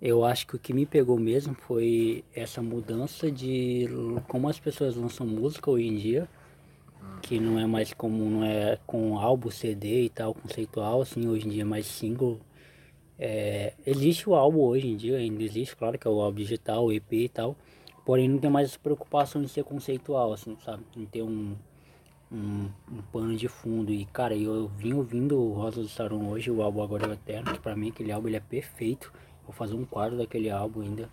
Eu acho que o que me pegou mesmo foi essa mudança de como as pessoas lançam música hoje em dia, que não é mais comum, não é com álbum, CD e tal, conceitual, assim, hoje em dia é mais single. É, existe o álbum hoje em dia, ainda existe, claro que é o álbum digital, o EP e tal, porém não tem mais essa preocupação de ser conceitual, assim, sabe? Não ter um, um, um pano de fundo. E cara, eu vim ouvindo o Rosa do Saron hoje, o álbum Agora é Eterno, que pra mim aquele álbum ele é perfeito. Vou fazer um quadro daquele álbum ainda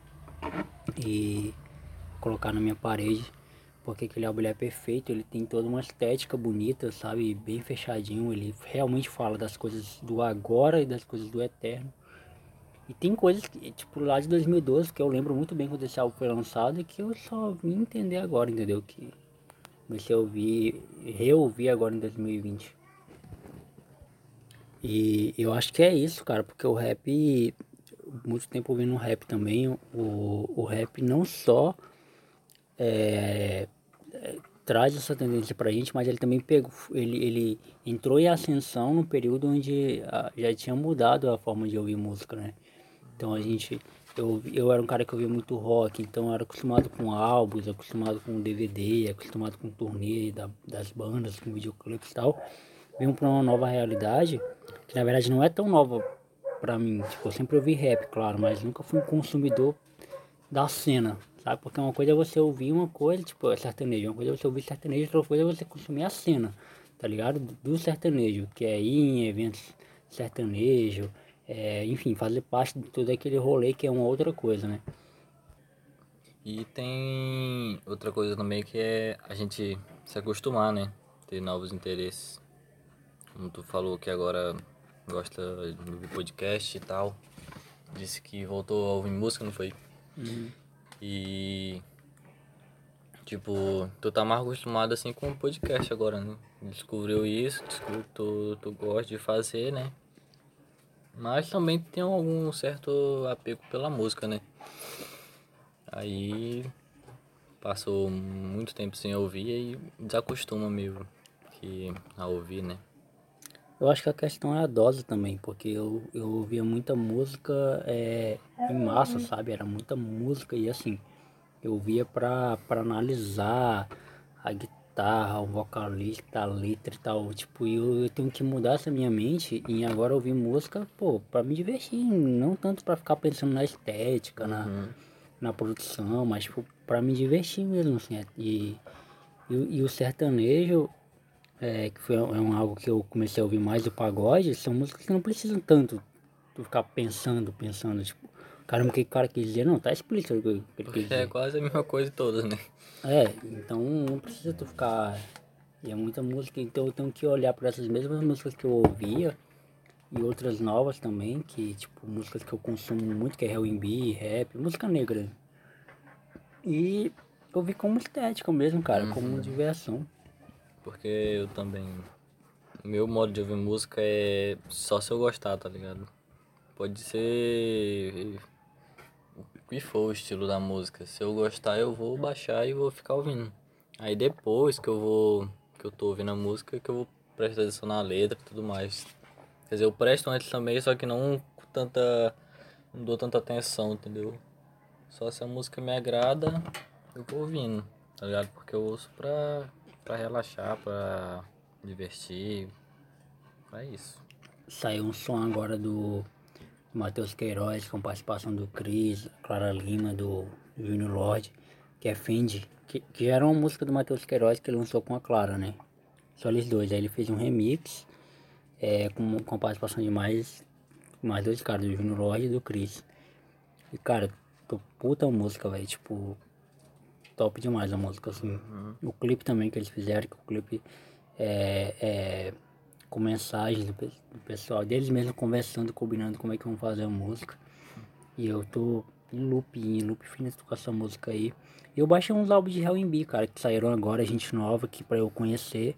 e colocar na minha parede. Porque aquele álbum é perfeito, ele tem toda uma estética bonita, sabe? Bem fechadinho. Ele realmente fala das coisas do agora e das coisas do eterno. E tem coisas que, tipo, lá de 2012, que eu lembro muito bem quando esse álbum foi lançado e que eu só vim entender agora, entendeu? Que comecei a ouvir, reouvir agora em 2020. E eu acho que é isso, cara, porque o rap muito tempo ouvindo rap também. O, o rap não só é, traz essa tendência pra gente, mas ele também pegou, ele, ele entrou em ascensão no período onde a, já tinha mudado a forma de ouvir música, né? Então a gente, eu, eu era um cara que ouvia muito rock, então eu era acostumado com álbuns, acostumado com DVD, acostumado com turnê da, das bandas, com videoclipes e tal. Vim pra uma nova realidade, que na verdade não é tão nova pra mim. Tipo, eu sempre ouvi rap, claro, mas nunca fui um consumidor da cena, sabe? Porque uma coisa é você ouvir uma coisa, tipo, é sertanejo. Uma coisa é você ouvir sertanejo, outra coisa é você consumir a cena, tá ligado? Do sertanejo, que é ir em eventos sertanejo, é, enfim, fazer parte de todo aquele rolê que é uma outra coisa, né? E tem outra coisa também que é a gente se acostumar, né? Ter novos interesses. Como tu falou que agora gosta de ouvir podcast e tal. Disse que voltou a ouvir música, não foi? Uhum. E. Tipo, tu tá mais acostumado assim com o podcast agora, né? Descobriu isso, descobriu que tu, tu gosta de fazer, né? Mas também tem algum certo apego pela música, né? Aí passou muito tempo sem ouvir e desacostuma mesmo que a ouvir, né? Eu acho que a questão é a dose também, porque eu, eu ouvia muita música é, em massa, sabe? Era muita música e assim, eu ouvia pra, pra analisar a guitarra, o vocalista, a letra e tal. Tipo, eu, eu tenho que mudar essa minha mente e agora ouvir música, pô, pra me divertir, não tanto pra ficar pensando na estética, na, Uhum. na produção, mas tipo, pra me divertir mesmo, assim. E, e, e o sertanejo, é, que foi é um, algo que eu comecei a ouvir mais o pagode, são músicas que não precisam tanto tu ficar pensando, pensando, tipo, caramba, o que o cara quis dizer? Não, tá explícito o que ele quis é dizer. quase a mesma coisa todas, né? É, então não precisa tu ficar. E é muita música, então eu tenho que olhar para essas mesmas músicas que eu ouvia e outras novas também, que tipo, músicas que eu consumo muito, que é R&B, rap, música negra. E eu vi como estética mesmo, cara, como diversão. Porque eu também. Meu modo de ouvir música é só se eu gostar, tá ligado? Pode ser. O que for o estilo da música. Se eu gostar, eu vou baixar e vou ficar ouvindo. Aí depois que eu vou. que eu tô ouvindo a música, que eu vou prestar atenção na letra e tudo mais. Quer dizer, eu presto antes também, só que não com tanta. não dou tanta atenção, entendeu? Só se a música me agrada, eu vou ouvindo, tá ligado? Porque eu ouço pra, pra relaxar, pra divertir. É isso. Saiu um som agora do Matheus Queiroz com participação do Cris, Clara Lima, do Júnior Lorde, que é Fendi, que, que era uma música do Matheus Queiroz que ele lançou com a Clara, né? Só eles dois. Aí ele fez um remix é, com, com participação de mais, mais dois caras, do Júnior Lorde e do Cris. E cara, puta música, velho. Tipo, top demais a música, assim. O clipe também que eles fizeram, que o clipe é, é com mensagens do, do pessoal, deles mesmos conversando, combinando como é que vão fazer a música. E eu tô em loop, em loop infinito com essa música aí. E eu baixei uns álbuns de R&B, cara, que saíram agora, gente nova aqui pra eu conhecer.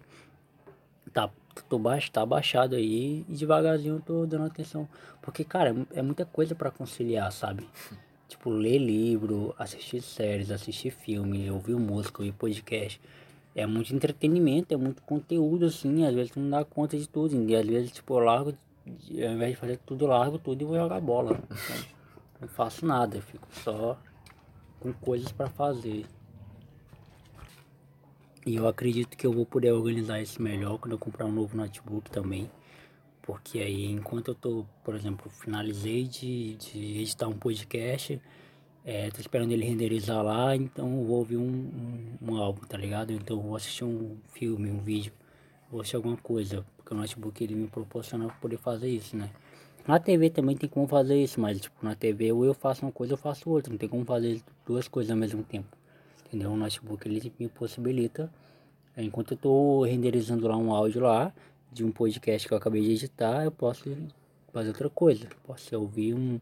Tá, tô baixo, tá baixado aí e devagarzinho eu tô dando atenção. Porque, cara, é mu- é muita coisa pra conciliar, sabe? Tipo, ler livro, assistir séries, assistir filme, ouvir música, ouvir podcast. É muito entretenimento, é muito conteúdo, assim, às vezes não dá conta de tudo. E às vezes, tipo, eu largo, ao invés de fazer tudo, eu largo tudo e vou jogar bola. Não faço nada, eu fico só com coisas para fazer. E eu acredito que eu vou poder organizar isso melhor quando eu comprar um novo notebook também. Porque aí, enquanto eu tô, por exemplo, finalizei de, de editar um podcast, é, tô esperando ele renderizar lá, então eu vou ouvir um, um, um álbum, tá ligado? Então eu vou assistir um filme, um vídeo, vou assistir alguma coisa, porque o notebook ele me proporciona poder fazer isso, né? Na TV também tem como fazer isso, mas tipo, na TV ou eu faço uma coisa ou faço outra, não tem como fazer duas coisas ao mesmo tempo. Entendeu? O notebook ele me possibilita, é, enquanto eu tô renderizando lá um áudio lá, de um podcast que eu acabei de editar, eu posso fazer outra coisa. Posso ouvir um,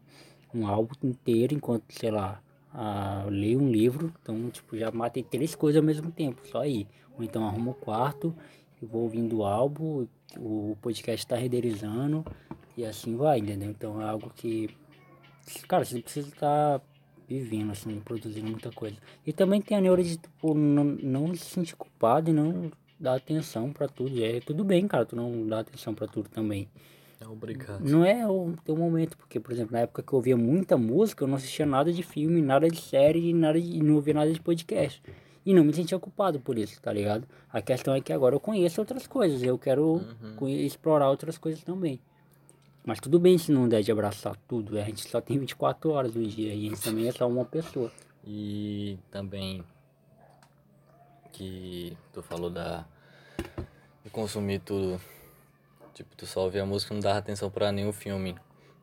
um álbum inteiro enquanto, sei lá, a, leio um livro. Então, tipo, já matei três coisas ao mesmo tempo, só aí. Ou então arrumo o quarto, e vou ouvindo o álbum, o podcast está renderizando e assim vai, entendeu? Então é algo que, cara, você precisa estar tá vivendo, assim, produzindo muita coisa. E também tem a neura de, tipo, não, não se sentir culpado e não dar atenção para tudo. É tudo bem, cara, tu não dá atenção para tudo também. É obrigado. Não é o teu momento, porque, por exemplo, na época que eu ouvia muita música, eu não assistia nada de filme, nada de série, nada de, não ouvia nada de podcast. E não me sentia culpado por isso, tá ligado? A questão é que agora eu conheço outras coisas, eu quero uhum. explorar outras coisas também. Mas tudo bem se não der de abraçar tudo, a gente só tem 24 horas no dia e a gente também é só uma pessoa. E também que tu falou da de consumir tudo Tipo, tu só ouvia a música e não dava atenção pra nenhum filme.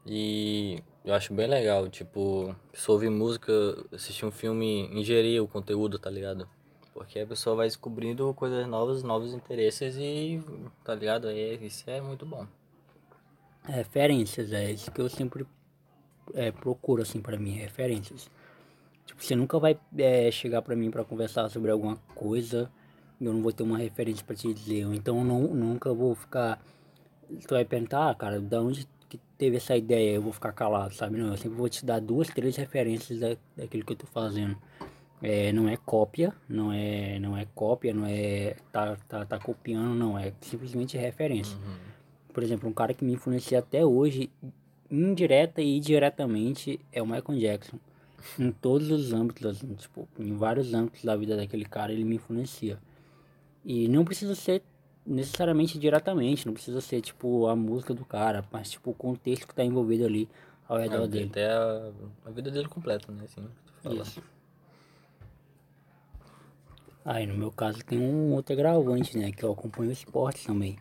E eu acho bem legal, tipo, só ouvir música, assistir um filme, ingerir o conteúdo, tá ligado? Porque a pessoa vai descobrindo coisas novas, novos interesses e, tá ligado? Aí isso é muito bom. Referências, é isso que eu sempre é, procuro, assim, pra mim, referências. Tipo, você nunca vai é, chegar pra mim pra conversar sobre alguma coisa e eu não vou ter uma referência pra te dizer. Então eu não, nunca vou ficar tu vai perguntar, ah, cara, da onde que teve essa ideia? Eu vou ficar calado, sabe? Não, eu sempre vou te dar duas, três referências da, daquilo que eu tô fazendo. É, não é cópia, não é, não é cópia, não é tá, tá, tá copiando, não, é simplesmente referência. Uhum. Por exemplo, um cara que me influencia até hoje, indireta e diretamente, é o Michael Jackson. Em todos os âmbitos, assim, tipo, em vários âmbitos da vida daquele cara, ele me influencia. E não precisa ser necessariamente diretamente, não precisa ser tipo a música do cara, mas tipo o contexto que tá envolvido ali ao redor é, dele. Até a, a, vida dele completa, né? Assim, Isso. Aí no meu caso tem um outro agravante, né? Que eu acompanho o esporte também.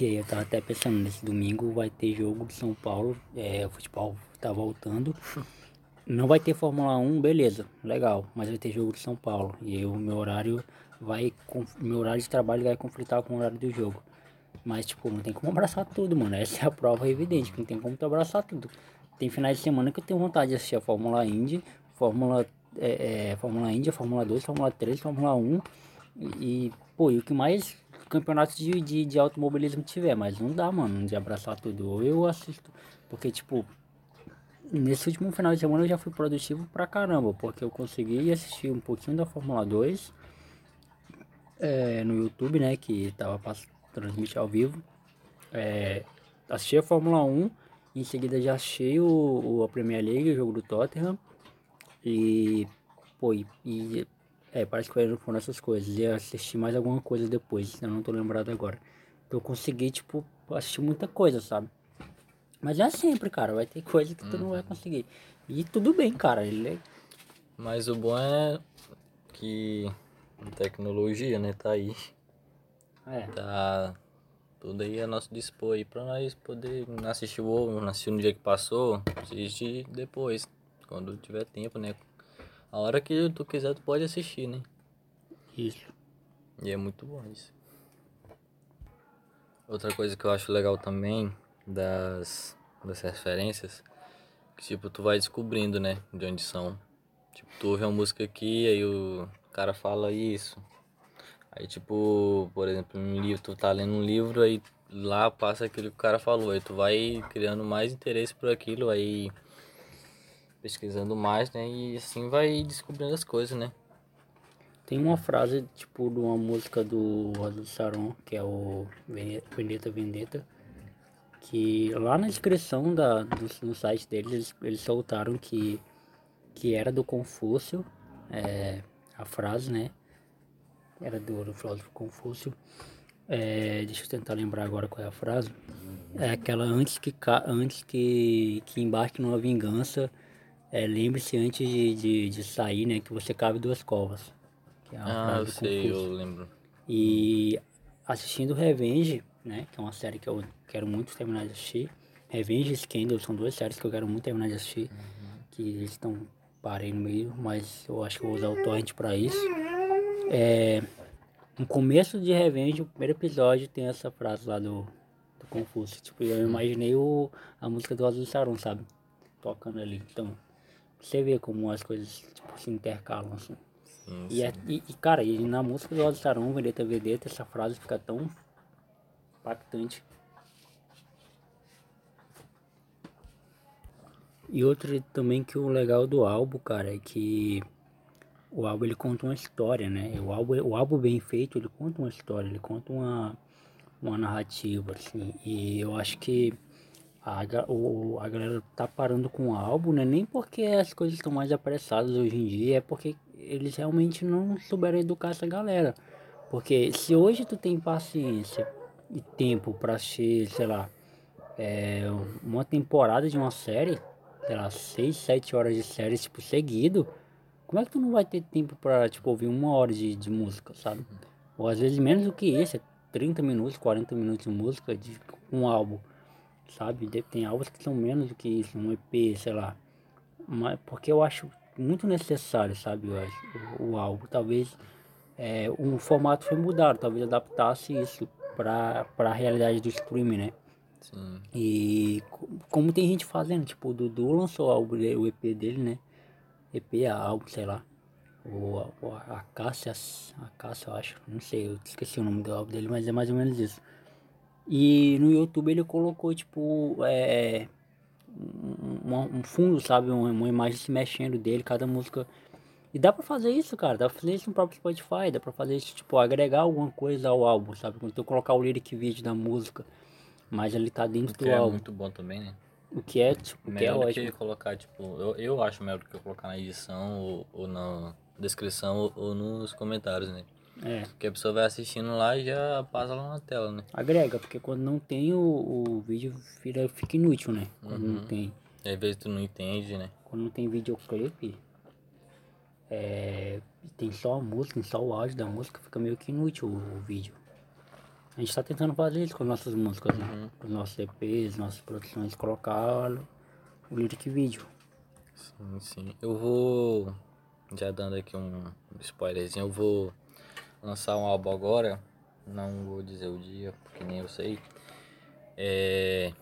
E aí eu tava até pensando, nesse domingo vai ter jogo de São Paulo, é, o futebol tá voltando. Não vai ter Fórmula 1, beleza, legal, mas vai ter jogo de São Paulo. E o meu horário vai. Meu horário de trabalho vai conflitar com o horário do jogo. Mas, tipo, não tem como abraçar tudo, mano. Essa é a prova evidente, que não tem como tu abraçar tudo. Tem finais de semana que eu tenho vontade de assistir a Fórmula Indy, Fórmula, é, é, Fórmula Indy, Fórmula 2, Fórmula 3, Fórmula 1. E, pô, e o que mais campeonato de, de, de automobilismo tiver, mas não dá, mano, de abraçar tudo. Ou eu assisto, porque, tipo, nesse último final de semana eu já fui produtivo pra caramba, porque eu consegui assistir um pouquinho da Fórmula 2 é, no YouTube, né, que tava transmitindo ao vivo. É, assisti a Fórmula 1, em seguida já achei o, o, a Premier League, o jogo do Tottenham. E, pô, e, e é, parece que foram essas coisas. E assisti mais alguma coisa depois, eu não tô lembrado agora. Então eu consegui, tipo, assistir muita coisa, sabe? Mas é sempre, cara, vai ter coisa que tu não vai uhum. conseguir. E tudo bem, cara. Ele é... Mas o bom é que tecnologia, né? Tá aí. É. Tá tudo aí a nosso dispor aí pra nós poder assistir o ovo, assistir no dia que passou, assistir depois, quando tiver tempo, né? A hora que tu quiser, tu pode assistir, né? Isso. E é muito bom isso. Outra coisa que eu acho legal também das, das referências, que tipo, tu vai descobrindo, né, de onde são. Tipo, tu ouve uma música aqui, aí o cara fala isso. Aí, tipo, por exemplo, um livro, tu tá lendo um livro, aí lá passa aquilo que o cara falou. Aí tu vai criando mais interesse por aquilo, aí pesquisando mais, né? E assim vai descobrindo as coisas, né? Tem uma frase, tipo, de uma música do Rosa Saron, que é o Vendetta Vendetta, que lá na descrição da, do, no site deles, eles, eles soltaram que, que era do Confúcio, é, a frase, né? Era do, do filósofo Confúcio. É, deixa eu tentar lembrar agora qual é a frase. É aquela antes que, antes que, que embarque numa vingança, é, lembre-se antes de, de, de, sair, né? Que você cabe duas covas. É ah, eu sei, Confúcio. eu lembro. E assistindo Revenge, né? Que é uma série que eu quero muito terminar de assistir. Revenge e Scandal são duas séries que eu quero muito terminar de assistir. Uhum. Que eles estão parei no meio, mas eu acho que vou usar o torrent para isso. É, no começo de Revenge, o primeiro episódio tem essa frase lá do, do Confúcio. Tipo, eu imaginei o, a música do Azul Sarum, sabe? Tocando ali. Então, você vê como as coisas tipo, se intercalam assim. Sim, e, é, e, e, cara, e na música do Azul Sarum, Vendetta Vedetta, essa frase fica tão impactante. E outro também que o legal do álbum, cara, é que o álbum ele conta uma história, né? O álbum, o álbum bem feito, ele conta uma história, ele conta uma, uma narrativa, assim. E eu acho que a, o, a galera tá parando com o álbum, né? Nem porque as coisas estão mais apressadas hoje em dia, é porque eles realmente não souberam educar essa galera. Porque se hoje tu tem paciência e tempo para assistir, sei lá, é, uma temporada de uma série, sei lá, 6, 7 horas de série, tipo, seguido, como é que tu não vai ter tempo pra, tipo, ouvir uma hora de, de música, sabe? Ou às vezes menos do que isso, é 30 minutos, 40 minutos de música de um álbum, sabe? Tem álbuns que são menos do que isso, um EP, sei lá. Mas, porque eu acho muito necessário, sabe, o, o álbum. Talvez é, o formato foi mudado, talvez adaptasse isso para a realidade do streaming, né? Sim. E como tem gente fazendo, tipo, o Dudu lançou o EP dele, né? EP, álbum, sei lá. O, a Cássia, a Cássia, eu acho, não sei, eu esqueci o nome do álbum dele, mas é mais ou menos isso. E no YouTube ele colocou, tipo, é, um, um fundo, sabe? Uma, uma, imagem se mexendo dele, cada música. E dá pra fazer isso, cara. Dá pra fazer isso no próprio Spotify. Dá pra fazer isso, tipo, agregar alguma coisa ao álbum, sabe? Quando tu colocar o lyric vídeo da música. Mas ele tá dentro o do é álbum. muito bom também, né? O que é, tipo, melhor que é ótimo. que colocar, tipo, eu, eu acho melhor do que colocar na edição ou, ou na descrição ou, ou, nos comentários, né? É. Porque a pessoa vai assistindo lá e já passa lá na tela, né? Agrega, porque quando não tem o, o vídeo vira, fica inútil, né? Quando uhum. não tem. E às vezes tu não entende, né? Quando não tem videoclipe, é, tem só a música, tem só o áudio da música, fica meio que inútil o, o vídeo. A gente está tentando fazer isso com nossas músicas, né? uhum. né? Com os nossos EPs, nossas produções, colocar o lyric vídeo. Sim, sim. Eu vou, já dando aqui um spoilerzinho, eu vou lançar um álbum agora. Não vou dizer o dia, porque nem eu sei. É...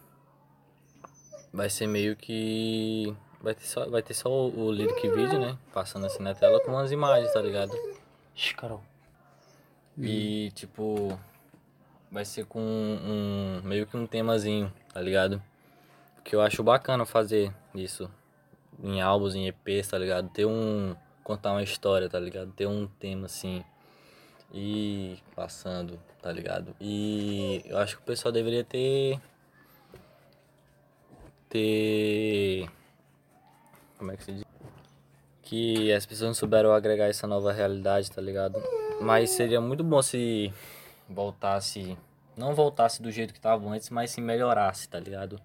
Vai ser meio que. Vai ter só, vai ter só o, o lyric vídeo, né? Passando assim na tela com as imagens, tá ligado? Ixi, Carol. E tipo vai ser com um, meio que um temazinho, tá ligado? Que eu acho bacana fazer isso em álbuns, em EPs, tá ligado? Ter um contar uma história, tá ligado? Ter um tema assim e passando, tá ligado? E eu acho que o pessoal deveria ter ter que as pessoas não souberam agregar essa nova realidade, tá ligado? Mas seria muito bom se voltasse. Não voltasse do jeito que estava antes, mas se melhorasse, tá ligado?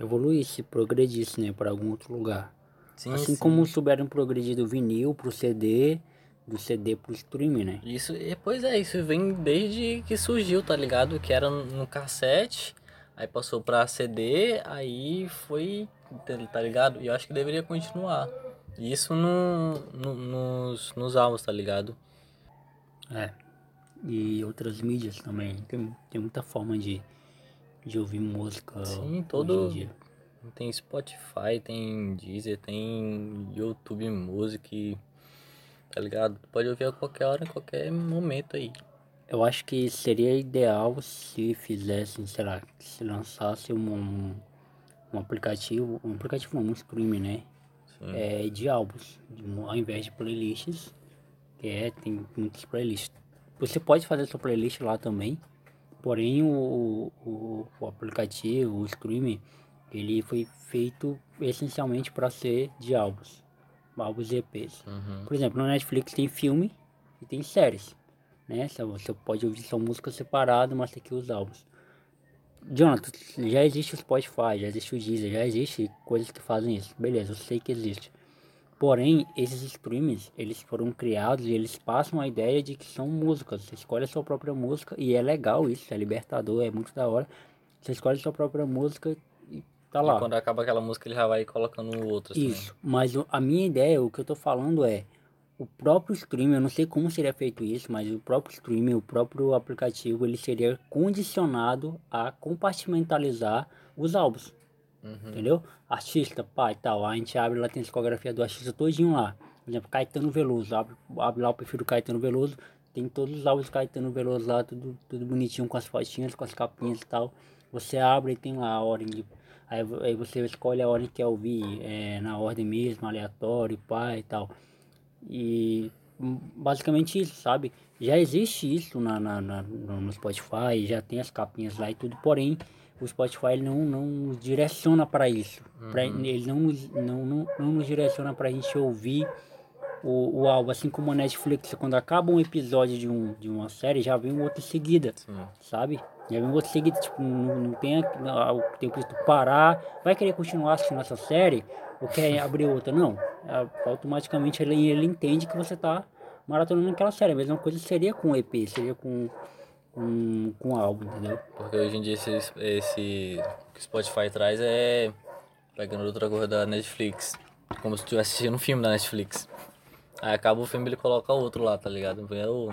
Evoluísse, progredisse, né, para algum outro lugar. Sim, assim sim. como souberam progredir do vinil pro CD, do CD pro streaming, né? Isso, e, pois é, isso vem desde que surgiu, tá ligado? Que era no cassete, aí passou pra CD, aí foi, tá ligado? E eu acho que deveria continuar. Isso no, no, nos, nos álbuns, tá ligado? É e outras mídias também. Tem, tem muita forma de, de ouvir música. Sim, todo. Tem Spotify, tem Deezer, tem YouTube Music, tá ligado? Pode ouvir a qualquer hora, a qualquer momento aí. Eu acho que seria ideal se fizessem, sei lá, se lançasse um, um aplicativo, um aplicativo não, um streaming, né? É, de álbuns, ao invés de playlists, que é, tem muitas playlists você pode fazer sua playlist lá também, Porém, o, o, o aplicativo, o streaming, ele foi feito essencialmente para ser de álbuns, álbuns e EPs. Uhum. Por exemplo, no Netflix tem filme e tem séries, né? Você pode ouvir sua música separado, mas tem que os álbuns. Jonathan, já existe o Spotify, já existe o Deezer, já existe coisas que fazem isso. Beleza, eu sei que existe. Porém, esses streams, eles foram criados e eles passam a ideia de que são músicas. Você escolhe a sua própria música e é legal isso, é libertador, é muito da hora. Você escolhe a sua própria música e tá lá. E quando acaba aquela música, ele já vai colocando outras Isso, mas o- a minha ideia, o que eu tô falando é o próprio stream, eu não sei como seria feito isso, mas o próprio stream, o próprio aplicativo, ele seria condicionado a compartimentalizar os álbuns. Entendeu? Artista, pai, tal. A gente abre lá, tem a discografia do artista todinho lá. Por exemplo, Caetano Veloso. Abre, abre lá o perfil do Caetano Veloso. Tem todos os álbuns do Caetano Veloso lá, tudo, tudo bonitinho, com as fotinhas, com as capinhas e tal. Você abre e tem lá a ordem de. Aí, vo- aí você escolhe a ordem que quer ouvir, é, na ordem mesmo, aleatório, pai e tal. E basicamente isso, sabe? Já existe isso na, na, na- no Spotify, já tem as capinhas lá e tudo, porém o Spotify não, não nos direciona para isso. Pra- ele não, nos- não, não, não nos direciona pra gente ouvir o, o álbum, assim como a Netflix, quando acaba um episódio de, um, de uma série, já vem um outro em seguida, Sim. sabe? Um outro em seguida, tipo, não, não tem a- não, o de tu parar, vai querer continuar assistindo essa série, ou quer abrir outra, não. Automaticamente ele, ele entende que você tá maratonando aquela série. A mesma coisa seria com o EP, seria com, com, com álbum, entendeu? Porque hoje em dia esse, esse que o Spotify traz é pegando outra coisa da Netflix. Como se estivesse assistindo um filme da Netflix. Aí acaba o filme ele coloca outro lá, tá ligado? Eu,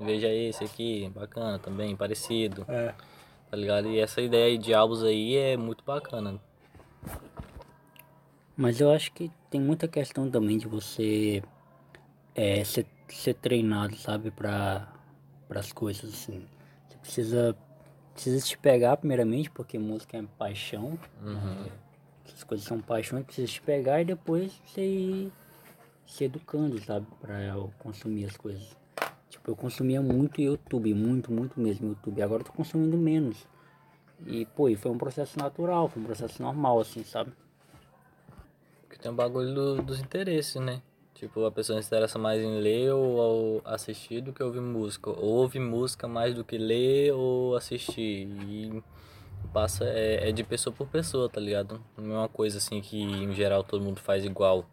veja esse aqui, bacana também, parecido, É. tá ligado? E essa ideia aí de álbuns aí é muito bacana. Mas eu acho que tem muita questão também de você é, ser, ser treinado, sabe, para as coisas assim. Você precisa, precisa te pegar primeiramente, porque música é paixão. Uhum. Essas coisas são paixão, precisa te pegar e depois você ir se educando, sabe, para consumir as coisas. Eu consumia muito YouTube, muito, muito mesmo YouTube. Agora eu tô consumindo menos. E, pô, e foi um processo natural, foi um processo normal, assim, sabe? Porque tem um bagulho do- dos interesses, né? Tipo, a pessoa se interessa mais em ler ou, assistir do que ouvir música. Ou ouvir música mais do que ler ou assistir. E passa, é, é de pessoa por pessoa, tá ligado? Não é uma coisa assim que em geral todo mundo faz igual.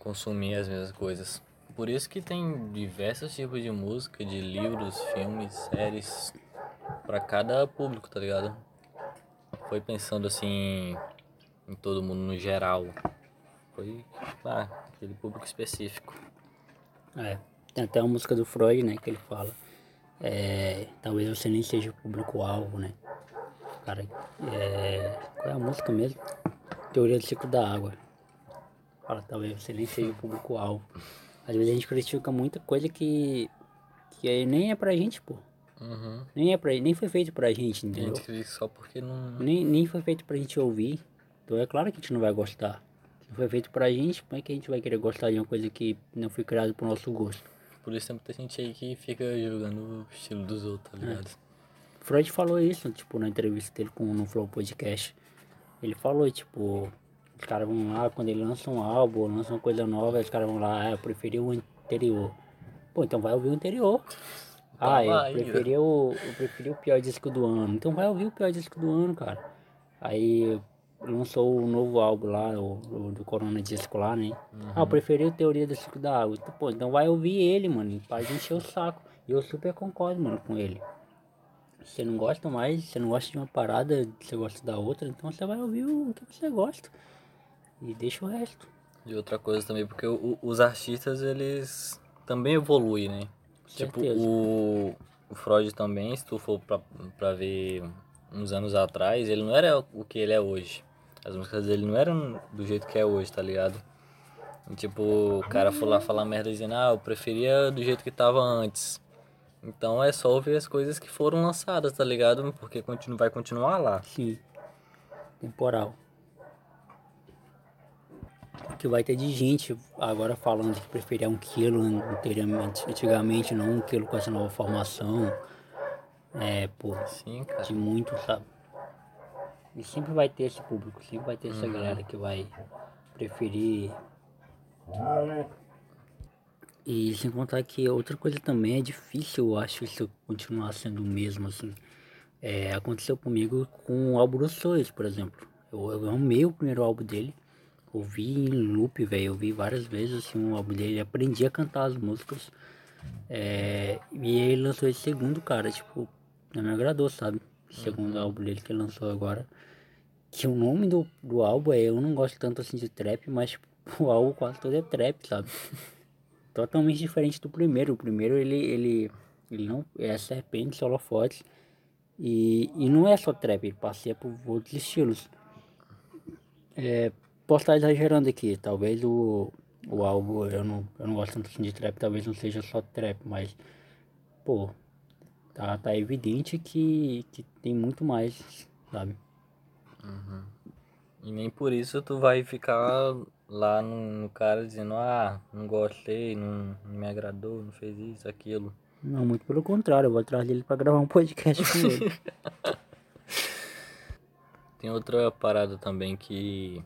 Consumir as mesmas coisas. Por isso que tem diversos tipos de música, de livros, filmes, séries, pra cada público, tá ligado? Foi pensando assim em todo mundo no geral. Foi ah, aquele público específico. É, tem até uma música do Freud, né, que ele fala. É, talvez você nem seja o público-alvo, né? Cara, é, qual é a música mesmo? Teoria do ciclo da água. Fala, talvez você nem seja o público-alvo. Às vezes a gente critica muita coisa que, que aí nem é pra gente, pô. Uhum. Nem, é pra, nem foi feito pra gente, A entendeu? gente critica só porque não. Nem, nem foi feito pra gente ouvir. Então é claro que a gente não vai gostar. Se não foi feito pra gente, como é que a gente vai querer gostar de uma coisa que não foi criada pro nosso gosto? Por isso tem muita gente aí que fica julgando o estilo dos outros, tá ligado? Freud falou isso, tipo, na entrevista dele com no Flow Podcast. Ele falou, tipo, os caras vão lá, quando ele lança um álbum, ou lança uma coisa nova, os caras vão lá, ah, eu preferi o anterior. Pô, então vai ouvir o anterior. Ah, eu vai, preferi, o, eu preferi o pior disco do ano. Então vai ouvir o pior disco do ano, cara. Aí lançou o novo álbum lá, o, o do Corona Disco lá, né? Ah, eu preferi o Teoria do Ciclo da Água. Então, Pô, então vai ouvir ele, mano, pra encher o saco. E eu super concordo, mano, com ele. Você não gosta mais, você não gosta de uma parada, você gosta da outra, então você vai ouvir o que você gosta. E deixa o resto. E outra coisa também, porque o- os artistas, eles também evoluem, né? Tipo, o, o Freud também, se tu for pra, pra ver uns anos atrás, ele não era o que ele é hoje. As músicas dele não eram do jeito que é hoje, tá ligado? E, tipo, o cara foi lá falar merda dizendo, ah, eu preferia do jeito que tava antes. Então é só ouvir as coisas que foram lançadas, tá ligado? Porque continu, vai continuar lá. Sim. Temporal. Que vai ter de gente agora falando que preferia um quilo anteriormente, antigamente, não um quilo com essa nova formação. É, pô, Sim, cara. de muito, sabe? E sempre vai ter esse público, sempre vai ter essa Uhum. galera que vai preferir. E sem contar que outra coisa também é difícil, eu acho, isso continuar sendo o mesmo, assim. É, aconteceu comigo com o álbum do Sois, por exemplo. Eu, eu amei o primeiro álbum dele. Ouvi em loop, velho. Eu vi várias vezes assim, o álbum dele. Aprendi a cantar as músicas. É, e ele lançou esse segundo, cara, tipo, não me agradou, sabe? O segundo álbum dele que ele lançou agora. Que o nome do, do álbum é Eu não gosto tanto assim de trap, mas tipo, o álbum quase todo é trap, sabe? Totalmente diferente do primeiro. O primeiro ele, ele, ele não é serpentes, holofotes. E, e não é só trap, ele passeia por outros estilos. É, posso estar exagerando aqui, talvez o, o álbum, eu não, eu não gosto tanto assim de trap, talvez não seja só trap, mas, pô, tá, tá evidente que, que tem muito mais, sabe? E nem por isso tu vai ficar lá no, no cara dizendo, ah, não gostei, não, não me agradou, não fez isso, aquilo. Não, muito pelo contrário, eu vou atrás dele pra gravar um podcast com ele. Tem outra parada também que,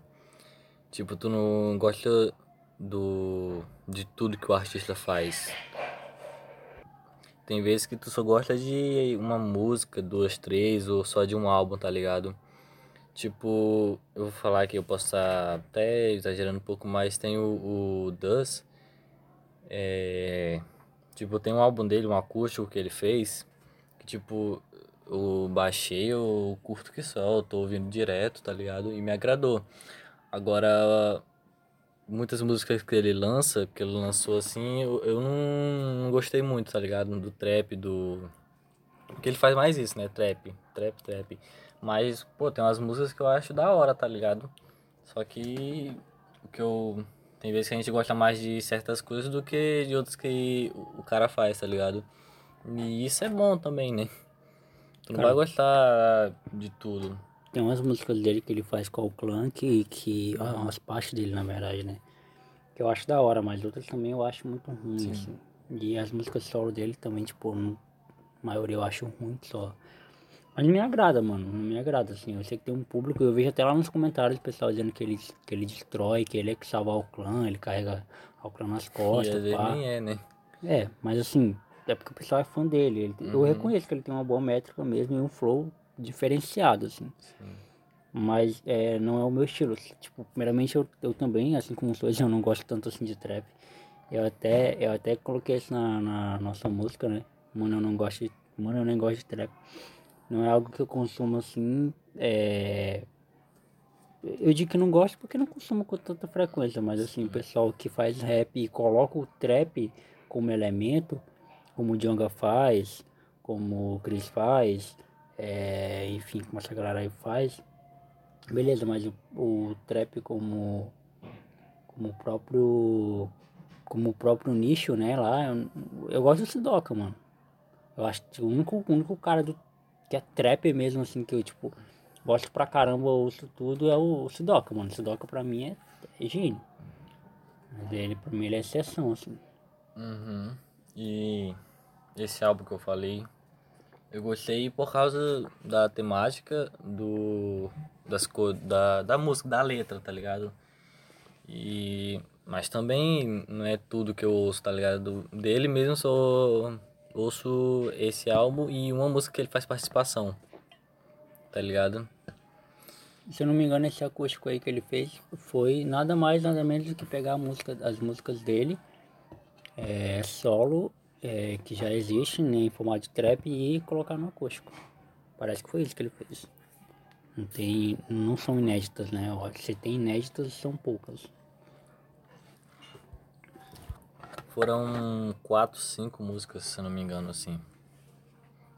tipo, tu não gosta do de tudo que o artista faz. Tem vezes que tu só gosta de uma música, duas, três, ou só de um álbum, tá ligado? Tipo, eu vou falar que eu posso estar até exagerando um pouco mais. Tem o, o Dus. É, tipo, tem um álbum dele, um acústico que ele fez. Que tipo, eu baixei, eu curto que só, eu tô ouvindo direto, tá ligado? E me agradou. Agora, muitas músicas que ele lança, que ele lançou assim, eu, eu não, não gostei muito, tá ligado? Do trap, do. Porque ele faz mais isso, né? Trap, trap, trap. Mas, pô, tem umas músicas que eu acho da hora, tá ligado? Só que o que eu. Tem vezes que a gente gosta mais de certas coisas do que de outras que o cara faz, tá ligado? E isso é bom também, né? Tu não Cara. vai gostar de tudo. Tem umas músicas dele que ele faz com o clã que, que ah, umas partes dele na verdade, né? Que eu acho da hora, mas outras também eu acho muito ruim, assim. E as músicas solo dele também, tipo, não- a maioria eu acho ruim só. Mas não me agrada, mano. Não me agrada, assim. Eu sei que tem um público, eu vejo até lá nos comentários o pessoal dizendo que ele, que ele destrói, que ele é que salva o clã, ele carrega o clã nas E costas, vezes pá. nem é, né? É, mas assim, é porque o pessoal é fã dele. Ele tem- Eu reconheço que ele tem uma boa métrica mesmo e um flow diferenciado, assim. Sim. Mas é, não é o meu estilo. Tipo, primeiramente eu, eu também, assim como os eu não gosto tanto assim de trap. Eu até, eu até coloquei isso na, na nossa música, né? Mano, eu não gosto de, mano, eu nem gosto de trap. Não é algo que eu consumo assim, é... Eu digo que não gosto porque não consumo com tanta frequência, mas assim, o pessoal que faz rap e coloca o trap como elemento, como o Djonga faz, como o Chris faz, é, enfim, como essa galera aí faz, beleza, mas o, o trap como, como próprio como próprio nicho, né, lá, eu, eu gosto do Sidoca, mano. Eu acho que o único, o único cara do, que é trap mesmo, assim, que eu, tipo, gosto pra caramba, ouço tudo, é o, o Sidoca, mano. O Sidoca pra mim é, é gênio. Mas ele, pra mim, ele é exceção, assim. Uhum. E esse álbum que eu falei, eu gostei por causa da temática, do das co da, da música, da letra, tá ligado? E mas também não é tudo que eu ouço, tá ligado? Dele mesmo só ouço esse álbum e uma música que ele faz participação. Tá ligado? Se eu não me engano, esse acústico aí que ele fez foi nada mais, nada menos do que pegar música, as músicas dele, é, solo, é, que já existe né, em formato de trap, e colocar no acústico. Parece que foi isso que ele fez. Não tem, não são inéditas, né? Se tem inéditas, são poucas. Foram quatro, cinco músicas, se eu não me engano, assim.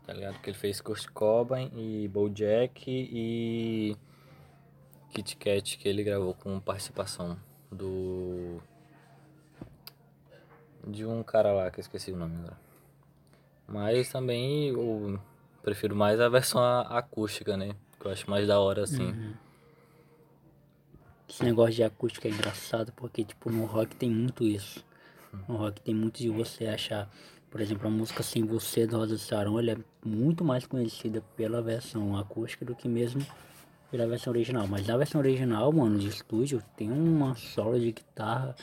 Tá ligado? Que ele fez Kurt Cobain e Bojack e Kit Kat que ele gravou com participação do de um cara lá que eu esqueci o nome agora. Mas também eu prefiro mais a versão acústica, né? Que eu acho mais da hora assim. Esse negócio de acústica é engraçado porque, tipo, no rock tem muito isso. No rock tem muito de você achar. Por exemplo, a música Sem Você do Rosa Sarão, ela é muito mais conhecida pela versão acústica do que mesmo pela versão original. Mas na versão original, mano, de estúdio, tem uma solo de guitarra,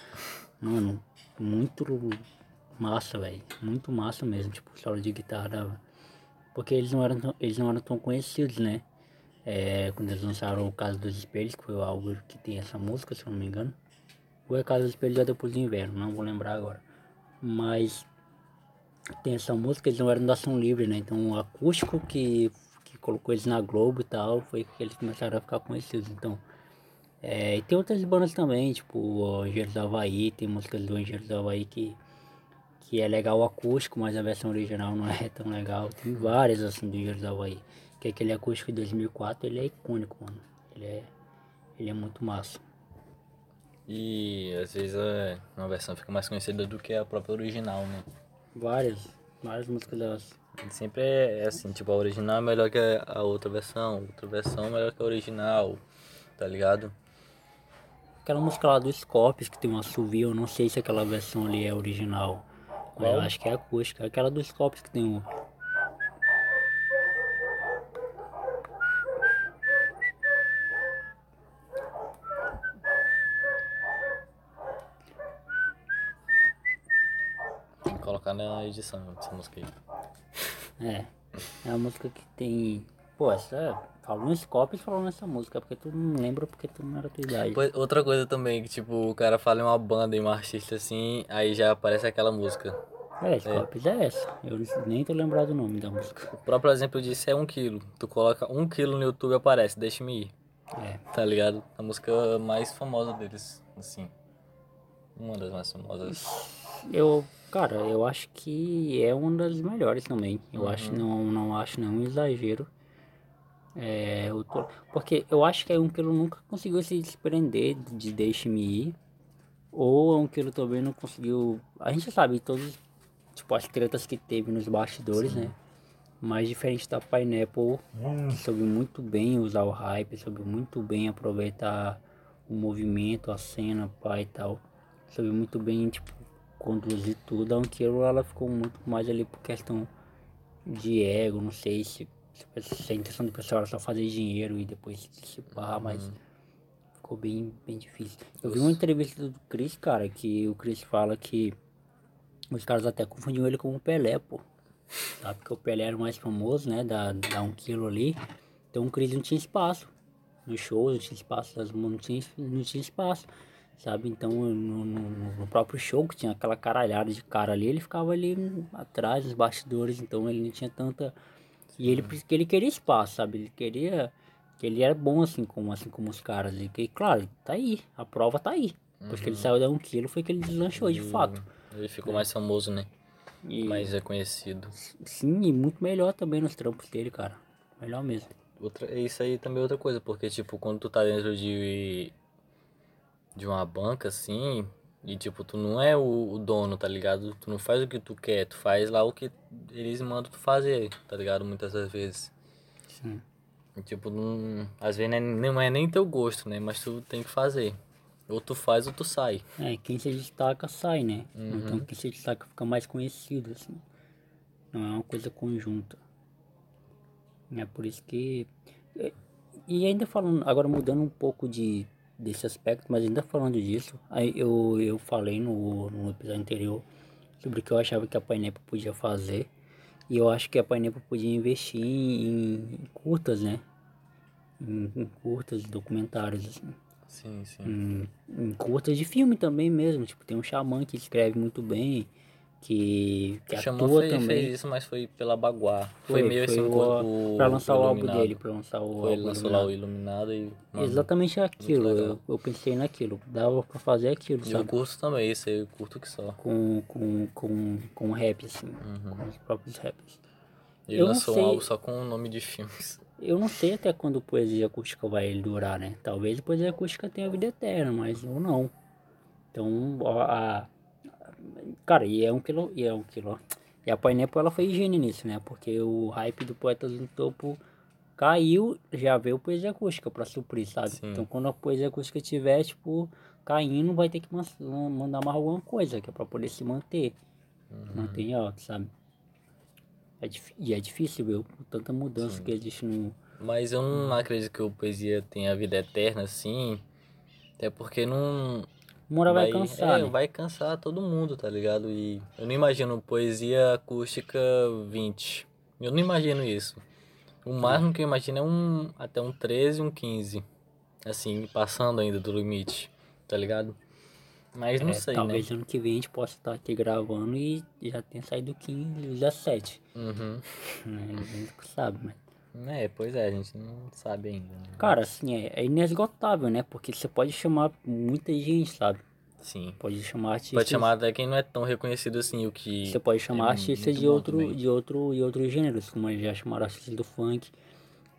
mano, muito massa, velho. Muito massa mesmo, tipo, solo de guitarra. Porque eles não eram tão, eles não eram tão conhecidos, né? É, quando eles lançaram o Caso dos Espelhos, que foi o álbum que tem essa música, se eu não me engano. Ou é Caso dos Espelhos já depois do inverno, não vou lembrar agora. Mas tem essa música, eles não eram da ação livre, né? Então o acústico que, que colocou eles na Globo e tal, foi que eles começaram a ficar conhecidos. Então, é, e tem outras bandas também, tipo o Engenheiros do Havaí, tem músicas do Engenheiros do Havaí que, que é legal o acústico, mas a versão original não é tão legal. Tem várias assim do Engenheiros do Havaí. Que aquele acústico de 2004, ele é icônico, mano. Ele é, ele é muito massa. E às vezes é, uma versão fica mais conhecida do que a própria original, né? Várias, várias músicas delas. Sempre é assim, tipo, a original é melhor que a outra versão, outra versão é melhor que a original, tá ligado? Aquela música lá do Scorpions que tem um assovio, eu não sei se aquela versão ali é original. Qual? Eu acho que é acústica. Aquela do Scorpions que tem um. Tem que colocar na edição essa música aí. É. É uma música que tem. Pô, essa. Falou no Scorpions falou nessa música, porque tu não lembra porque tu não era tua idade. outra coisa também, que tipo, o cara fala em uma banda, em uma artista assim, aí já aparece aquela música. É, Scorpions é. é essa. Eu nem tô lembrado do nome da música. O próprio exemplo disso é um quilo. Tu coloca um quilo no YouTube aparece, deixa-me ir. É. Tá ligado? A música mais famosa deles, assim. Uma das mais famosas. Eu, cara, eu acho que é uma das melhores também. Eu uhum. acho, não, não acho nenhum exagero. É, eu tô, porque eu acho que é um que ele nunca conseguiu se desprender de Deixe-me Ir. Ou é um que ele também não conseguiu. A gente sabe todos tipo, as tretas que teve nos bastidores, Sim. né? Mas diferente da Pineapple, hum. que soube muito bem usar o hype, soube muito bem aproveitar o movimento, a cena, pai e tal. Soube muito bem, tipo, conduzir tudo. A Anquilo, ela ficou muito mais ali por questão de ego, não sei se, se a intenção do pessoal era só fazer dinheiro e depois se dissipar, uhum. mas ficou bem, bem difícil. Eu vi uma entrevista do Chris, cara, que o Chris fala que os caras até confundiam ele com o Pelé, pô. Sabe? Porque o Pelé era o mais famoso, né? Da, da um quilo ali. Então o Cris não tinha espaço. No show não tinha espaço, não tinha, não tinha espaço. Sabe? Então no, no, no, próprio show, que tinha aquela caralhada de cara ali, ele ficava ali atrás dos bastidores. Então ele não tinha tanta. E ele, porque ele queria espaço, sabe? Ele queria. Que ele era bom assim como, assim como os caras. E que, claro, tá aí. A prova tá aí. Porque uhum. ele saiu da um quilo foi que ele deslanchou de fato. Ele ficou mais famoso, né? E... Mais reconhecido. Sim, e muito melhor também nos trampos dele, cara. Melhor mesmo. Outra, isso aí também é outra coisa, porque tipo, quando tu tá dentro de de uma banca assim, e tipo, tu não é o, o, dono, tá ligado? Tu não faz o que tu quer, tu faz lá o que eles mandam tu fazer, tá ligado? Muitas das vezes. Sim. E, tipo, não, às vezes não é, não é nem teu gosto, né? Mas tu tem que fazer. Ou tu faz ou tu sai. É, quem se destaca sai, né? Uhum. Então quem se destaca fica mais conhecido, assim. Não é uma coisa conjunta. É por isso que. E ainda falando, agora mudando um pouco de, desse aspecto, mas ainda falando disso, aí eu, eu falei no, no episódio anterior sobre o que eu achava que a Painepa podia fazer. E eu acho que a Painepa podia investir em, em curtas, né? Em, em curtas, documentários, assim. Sim, sim. Em, em curtas de filme também mesmo. Tipo, tem um xamã que escreve muito bem, que, que o atua foi, também. fez isso, mas foi pela Baguá. Foi, foi meio foi assim o, Pra lançar o, álbum dele, pra lançar o foi, álbum. lançou lá o Iluminado e... Mano, Exatamente aquilo, eu, eu pensei naquilo. Dava pra fazer aquilo, e sabe? eu curto também, esse eu curto que só. Com, com, com, com rap, assim. Uhum. Com os próprios raps. Ele eu lançou um álbum só com o nome de filmes. Eu não sei até quando poesia acústica vai durar, né? Talvez poesia acústica tenha vida eterna, mas eu não. Então, a, a cara, e é um quilo, e é um quilo. E a Pineapple ela foi higiene nisso, né? Porque o hype do Poetas no Topo caiu, já veio poesia acústica para suprir, sabe? Sim. Então, quando a poesia acústica tiver, tipo, caindo, vai ter que mandar mais alguma coisa, que é para poder se manter. mantém alto, sabe? É e é difícil com tanta mudança que existe no. Mas eu não acredito que o poesia tenha vida eterna assim. Até porque não. Uma hora vai, cansar, é, né? vai cansar todo mundo, tá ligado? E eu não imagino poesia acústica 20. Eu não imagino isso. O máximo que eu imagino é um até um 13, um 15. Assim, passando ainda do limite, tá ligado? Mas não É, sei, talvez né? ano que vem a gente possa estar aqui gravando e já tenha saído 15, 17. Uhum. Né? Ninguém sabe, mas. É, pois é, a gente não sabe ainda. né? Cara, assim, é, é inesgotável, né? Porque você pode chamar muita gente, sabe? Sim. Pode chamar artistas. Pode chamar até quem não é tão reconhecido assim, o que. Você pode chamar é artistas de outro, também. de outro e outros gêneros, como já chamaram artistas do funk.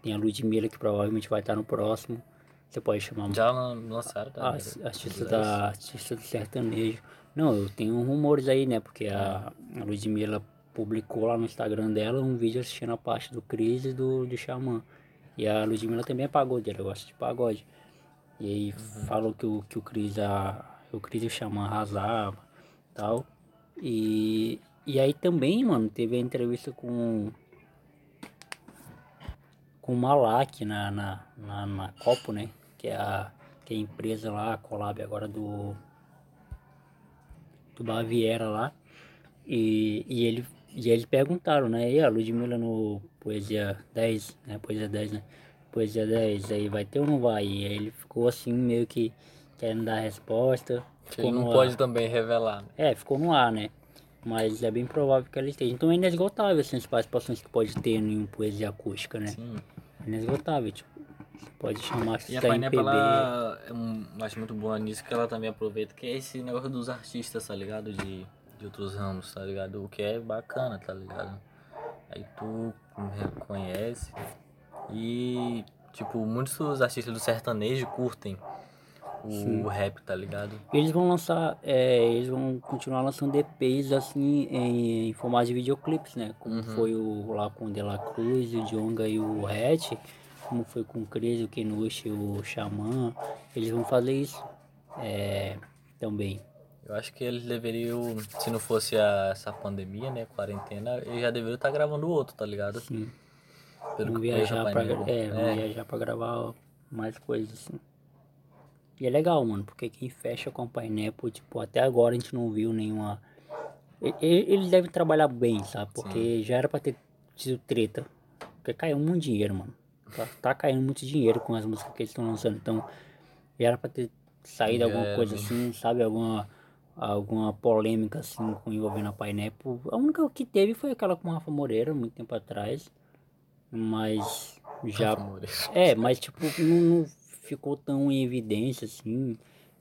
Tem a Ludmilla que provavelmente vai estar no próximo. Você pode chamar Já lan- lançaram, tá? a- artista da artista do sertanejo. Não, eu tenho rumores aí, né? Porque a, a Ludmilla publicou lá no Instagram dela um vídeo assistindo a parte do Cris e do, do Xamã. E a Ludmilla também é pagode, ela gosta de pagode. E aí falou que o, que o Cris a, o Cris e o Xamã arrasava tal. E, e aí também, mano, teve a entrevista com com o Malak na, na, na, na Copo, né? Que é a, que é a empresa lá, a collab agora do do Baviera lá. E, e, ele, e eles perguntaram, né? E a Ludmilla no Poesia 10, né? Poesia 10, né? Poesia 10, aí vai ter ou não vai? E aí ele ficou assim, meio que querendo dar a resposta. Ele não no ar. pode também revelar. né? É, ficou no ar, né? Mas é bem provável que ela esteja. Então é inesgotável assim, as participações que pode ter em poesia acústica, né? Sim. É inesgotável, tipo. Você pode chamar E a MPB. ela eu acho muito boa nisso que ela também aproveita, que é esse negócio dos artistas, tá ligado? De, de outros ramos, tá ligado? O que é bacana, tá ligado? Aí tu reconhece e, tipo, muitos artistas do sertanejo curtem o rap, tá ligado? Eles vão lançar, é, eles vão continuar lançando EPs assim em, em formato de videoclipes, né? Como Uhum. foi o lá com o De La Cruz, o Djonga e o Hatch, como foi com o Cris, o Kenush e o Xamã. Eles vão fazer isso é, também. Eu acho que eles deveriam, se não fosse a- essa pandemia, né, quarentena, eles já deveriam estar gravando outro, tá ligado? Sim. Pelo conheço viajar pra, é, vão viajar pra gravar mais coisas assim. E é legal, mano, porque quem fecha com a Pineapple, tipo, até agora a gente não viu nenhuma. Eles devem trabalhar bem, sabe? Porque já era pra ter tido treta. Porque caiu muito dinheiro, mano. Tá, tá caindo muito dinheiro com as músicas que eles estão lançando. Então, já era pra ter saído Já alguma coisa assim, sabe? Alguma, alguma polêmica assim envolvendo a Pineapple. A única que teve foi aquela com o Rafa Moreira, muito tempo atrás. Mas já é, mas tipo, não, ficou tão em evidência assim.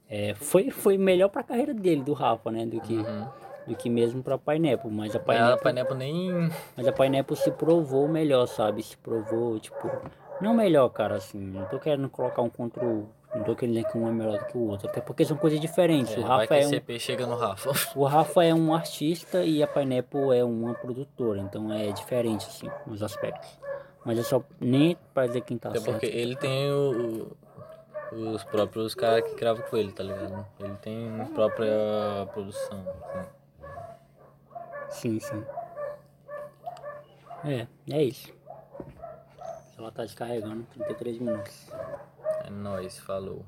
É, foi, foi melhor pra carreira dele, do Rafa, né? Do que, Uhum. do que mesmo pra Pineapple. Mas a Mas a Pineapple, Pineapple nem... mas a Pineapple se provou melhor, sabe? Se provou, tipo. Não melhor, cara, assim. Não tô querendo colocar um contra o. Não tô querendo dizer que um é melhor do que o outro. Até porque são coisas diferentes. É, o Rafa é um. Chega no Rafa. O Rafa é um artista e a Pineapple é uma produtora, então é diferente, assim, nos aspectos. Mas é só nem pra dizer quem tá Até certo. porque ele tem o, o- os próprios caras que gravam com ele, tá ligado? Ele tem própria produção. assim. Sim, sim. É, é isso. Ela tá descarregando 33 minutos. É nóis, falou.